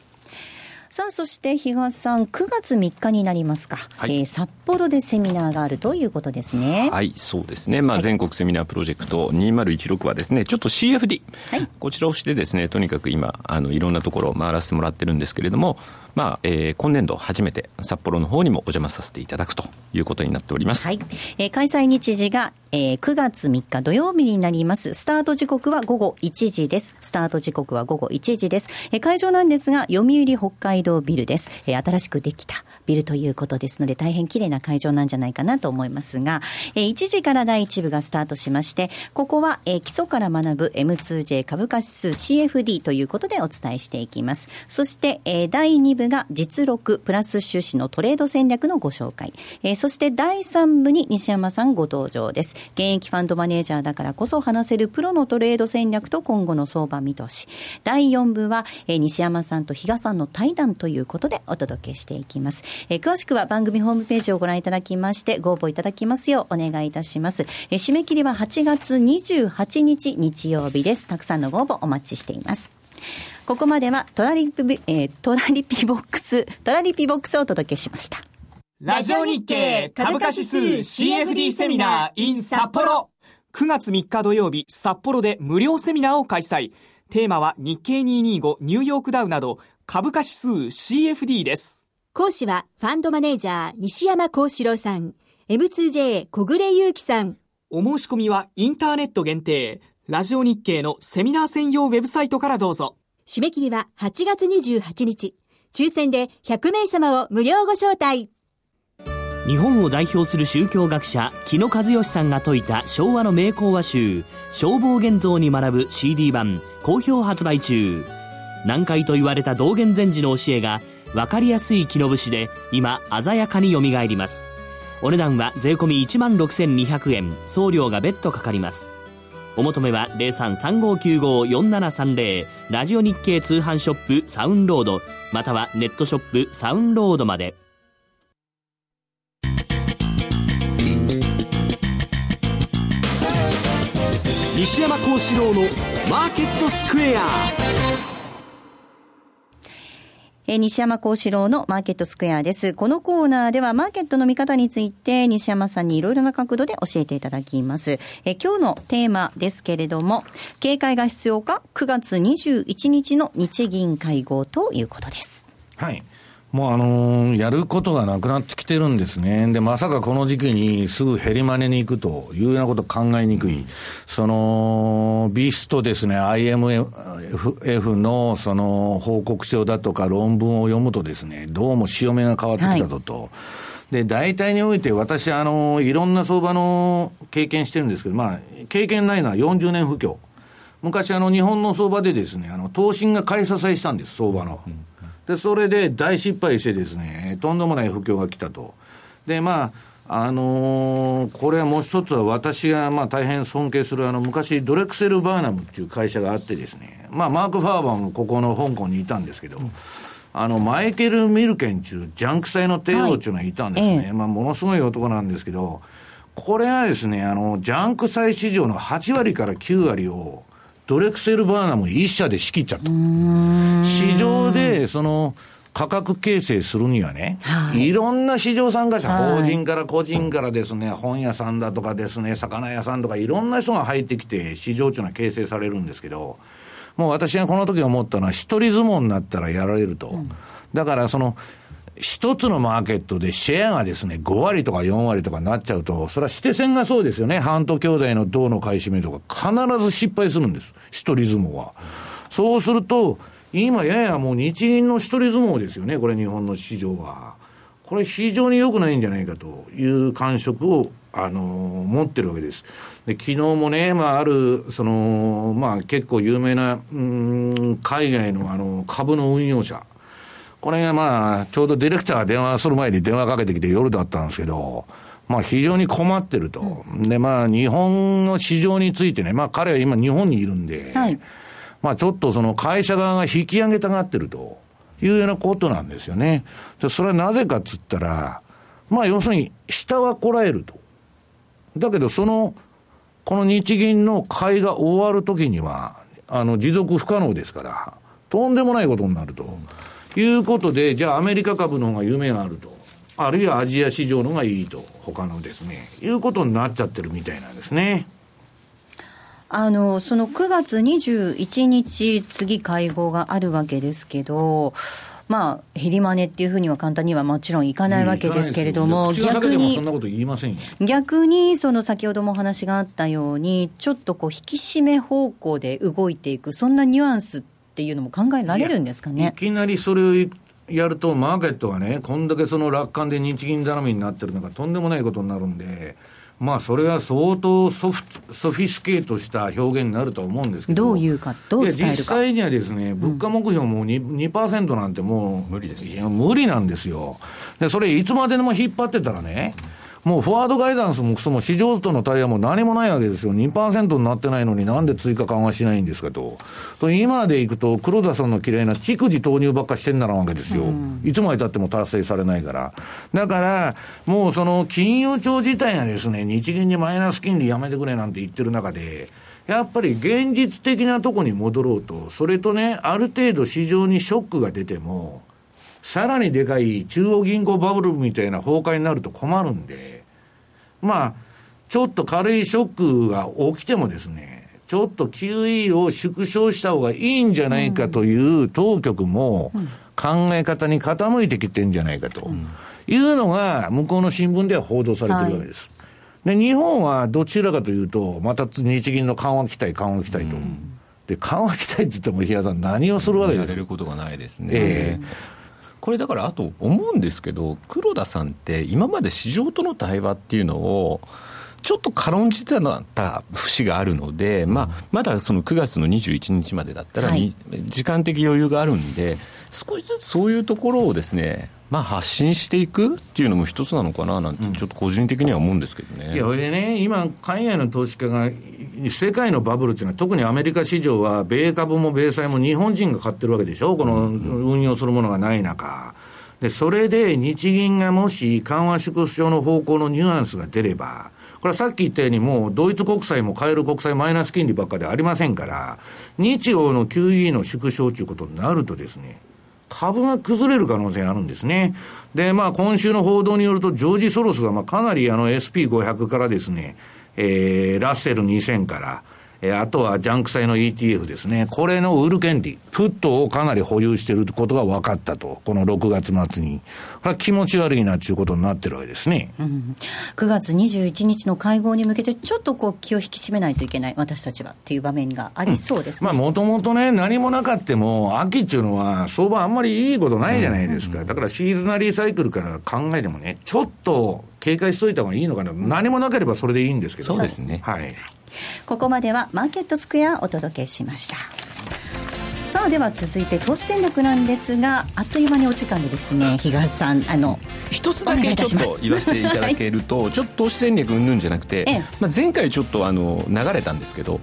さあ、そして比嘉さん、9月3日になりますか、はい、えー、札幌でセミナーがあるということですね。はい、そうですね。まあ、全国セミナープロジェクト2016はですね、ちょっと CFD、はい、こちらをしてですね、とにかく今、あの、いろんなところを回らせてもらってるんですけれども、まあ、えー、今年度初めて札幌の方にもお邪魔させていただくということになっております。はい。えー、開催日時が、えー、9月3日土曜日になります。スタート時刻は午後1時です。スタート時刻は午後1時です。えー、会場なんですが、読売北海道ビルです。えー、新しくできたビルということですので、大変綺麗な会場なんじゃないかなと思いますが、えー、1時から第1部がスタートしまして、ここは、えー、基礎から学ぶ M2J 株価指数 CFD ということでお伝えしていきます。そして、えー、第2部が実録プラス収支のトレード戦略のご紹介。えー、そして第3部に西山さんご登場です。現役ファンドマネージャーだからこそ話せるプロのトレード戦略と今後の相場見通し。第4部は、えー、西山さんと比嘉さんの対談ということでお届けしていきます。えー、詳しくは番組ホームページをご覧いただきまして、ご応募いただきますようお願いいたします。えー、締め切りは8月28日日曜日です。たくさんのご応募お待ちしています。ここまではトラリピ、えー、トラリピボックス、トラリピボックスをお届けしました。ラジオ日経株価指数 CFD セミナー in 札幌9月3日土曜日、札幌で無料セミナーを開催。テーマは日経225ニューヨークダウなど株価指数 CFD です。講師はファンドマネージャー西山幸四郎さん、M2J 小暮祐樹さん。お申し込みはインターネット限定、ラジオ日経のセミナー専用ウェブサイトからどうぞ。締め切りは8月28日。抽選で100名様を無料ご招待。日本を代表する宗教学者木野和義さんが説いた昭和の名講話集「消防現像」に学ぶ CD 版好評発売中難解と言われた道元禅師の教えが分かりやすい木の節で今鮮やかによみがえりますお値段は税込1万6200円送料が別途かかりますお求めは0335954730ラジオ日経通販ショップサウンロードまたはネットショップサウンロードまで。西山幸四郎のマーケットスクエア。西山幸四郎のマーケットスクエアです。このコーナーではマーケットの見方について西山さんにいろいろな角度で教えていただきます。え今日のテーマですけれども、警戒が必要か9月21日の日銀会合ということです。はい。もうあのー、やることがなくなってきてるんですね。で、まさかこの時期にすぐ減り真似に行くというようなこと考えにくい。その、ビストですね、IMF のその報告書だとか論文を読むとですね、どうも潮目が変わってきたとと。はいで、大体において私、あの、いろんな相場の経験してるんですけど、まあ、経験ないのは40年不況。昔、あの、日本の相場でですね、あの、投信が買い支えしたんです、相場の。うんで、それで大失敗してですね、とんでもない不況が来たと。で、まあ、あのー、これはもう一つは私がまあ大変尊敬するあの昔ドレクセル・バーナムっていう会社があってですね、まあマーク・ファーバーもここの香港にいたんですけど、うん、あのマイケル・ミルケンっていうジャンク債の帝王っていうのがいたんですね。はい、まあものすごい男なんですけど、これはですね、あの、ジャンク債市場の8割から9割を、ドレクセル・バーナム一社で仕切っちゃった。市場で、その、価格形成するにはね、はい、いろんな市場参加者、法人から個人からですね、本屋さんだとかですね、魚屋さんとかいろんな人が入ってきて、市場っていうのは形成されるんですけど、もう私がこの時思ったのは、一人相撲になったらやられると。うん、だからその、一つのマーケットでシェアがですね、5割とか4割とかになっちゃうと、それは指定線がそうですよね。ハント兄弟の銅の買い占めとか、必ず失敗するんです。一人相撲は。そうすると、今ややもう日銀の一人相撲ですよね、これ日本の市場は。これ非常に良くないんじゃないかという感触を、あの持ってるわけです。で、昨日もね、まあ、ある、その、まあ、結構有名な、うん、海外のあの、株の運用者。これがまあ、ちょうどディレクターが電話する前に電話かけてきて夜だったんですけど、まあ非常に困ってると。で、まあ日本の市場についてね、まあ彼は今日本にいるんで、はい、まあちょっとその会社側が引き上げたがってるというようなことなんですよね。でそれはなぜかっつったら、まあ要するに、下はこらえると。だけど、その、この日銀の買いが終わるときには、あの、持続不可能ですから、とんでもないことになると。いうことで、じゃあアメリカ株の方が夢があると。あるいはアジア市場の方がいいと。他のですね。いうことになっちゃってるみたいなんですね。あの、その9月21日、次会合があるわけですけど、まあ、減り真似っていうふうには簡単にはもちろんいかないわけですけれども、逆に、逆に、その先ほどもお話があったように、ちょっとこう、引き締め方向で動いていく、そんなニュアンスっていうのも考えられるんですかね？いきなりそれをやると、マーケットがね、こんだけその楽観で日銀頼みになってるのがとんでもないことになるんで、まあ、それは相当ソフソフィスケートした表現になると思うんですけど、どういうか、どう伝えるか実際にはですね、物価目標も 2%, 2なんてもう、無理です、いや、無理なんですよ。で、それいつまででも引っ張ってたらね、もうフォワードガイダンスもその市場との対話も何もないわけですよ。2%になってないのになんで追加緩和しないんですかと。と今でいくと、黒田さんの嫌いな蓄次投入ばっかしてんならわけですよ。いつまでたっても達成されないから。だから、もうその金融庁自体がですね、日銀にマイナス金利やめてくれなんて言ってる中で、やっぱり現実的なとこに戻ろうと、それとね、ある程度市場にショックが出ても、さらにでかい中央銀行バブルみたいな崩壊になると困るんで、まあ、ちょっと軽いショックが起きてもですね、ちょっと QE を縮小した方がいいんじゃないかという当局も考え方に傾いてきてるんじゃないかというのが、向こうの新聞では報道されてるわけです。はい、で、日本はどちらかというと、また日銀の緩和期待、緩和期待と。で、緩和期待って言っても、日嘉さん、何をするわけです？かやれることがないですね。えーこれだからあと思うんですけど、黒田さんって今まで市場との対話っていうのを、ちょっと軽んじてた節があるので、まあ、まだその9月の21日までだったら、はい、時間的余裕があるんで、少しずつそういうところをですね、まあ、発信していくっていうのも一つなのかななんて、ちょっと個人的には思うんですけどね。いや、それでね、今、海外の投資家が、世界のバブルっていうのは、特にアメリカ市場は、米株も米債も日本人が買ってるわけでしょ、この運用するものがない中。で、それで日銀がもし緩和縮小の方向のニュアンスが出れば、これはさっき言ったようにもうドイツ国債も買える国債マイナス金利ばっかでありませんから、日欧の QE の縮小ということになるとですね、株が崩れる可能性があるんですね。で、まあ今週の報道によると、ジョージ・ソロスがまあかなりあの SP500 からですね、えー、ラッセル2000から、えー、あとはジャンク債の ETF ですね。これの売る権利、フットをかなり保有していることが分かったと。この6月末に。これは気持ち悪いなということになってるわけですね。うん、9月21日の会合に向けて、ちょっとこう気を引き締めないといけない、私たちはっていう場面がありそうですね。もともとね、何もなかっても、秋っていうのは相場あんまりいいことないじゃないですか。だからシーズナリーサイクルから考えてもね、ちょっと警戒しといた方がいいのかな。何もなければそれでいいんですけど、そうですね。はい。ここまではマーケットスクエアお届けしましたさあでは続いて投資戦略なんですがあっという間にお時間でですね東さんあの一つだけちょっと言わせていただけると、はい、ちょっと投資戦略うんぬんじゃなくて、ええ、まあ、前回ちょっとあの流れたんですけど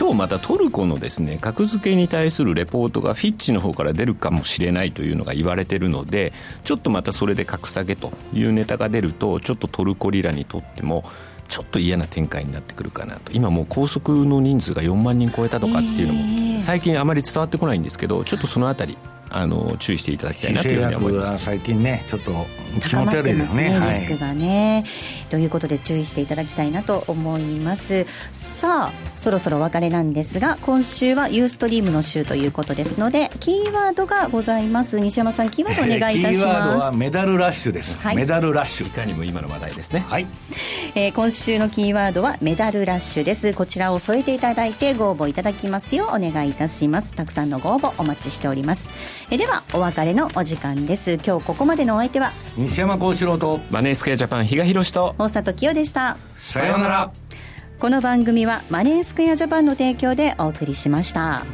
今日またトルコのですね格付けに対するレポートがフィッチの方から出るかもしれないというのが言われてるのでちょっとまたそれで格下げというネタが出るとちょっとトルコリラにとってもちょっと嫌な展開になってくるかなと。今もう高速の人数が4万人超えたとかっていうのも最近あまり伝わってこないんですけどちょっとそのあたりあの注意していただきたいなというふうに思います。最近ねちょっと気持ち悪いですね、ね、リスクがね、はい、ということで注意していただきたいなと思います。さあそろそろお別れなんですが今週はユーストリームの週ということですのでキーワードがございます。西山さんキーワードお願いいたします、キーワードはメダルラッシュです、はい、メダルラッシュ。いかにも今の話題ですね。はい、えー、今週のキーワードはメダルラッシュです。こちらを添えていただいてご応募いただきますようお願いいたします。たくさんのご応募お待ちしておりますえではお別れのお時間です。今日ここまでのお相手は西山幸四郎とマネースクエアジャパン比嘉宏と大里清でした。さようなら。この番組はマネースクエアジャパンの提供でお送りしました。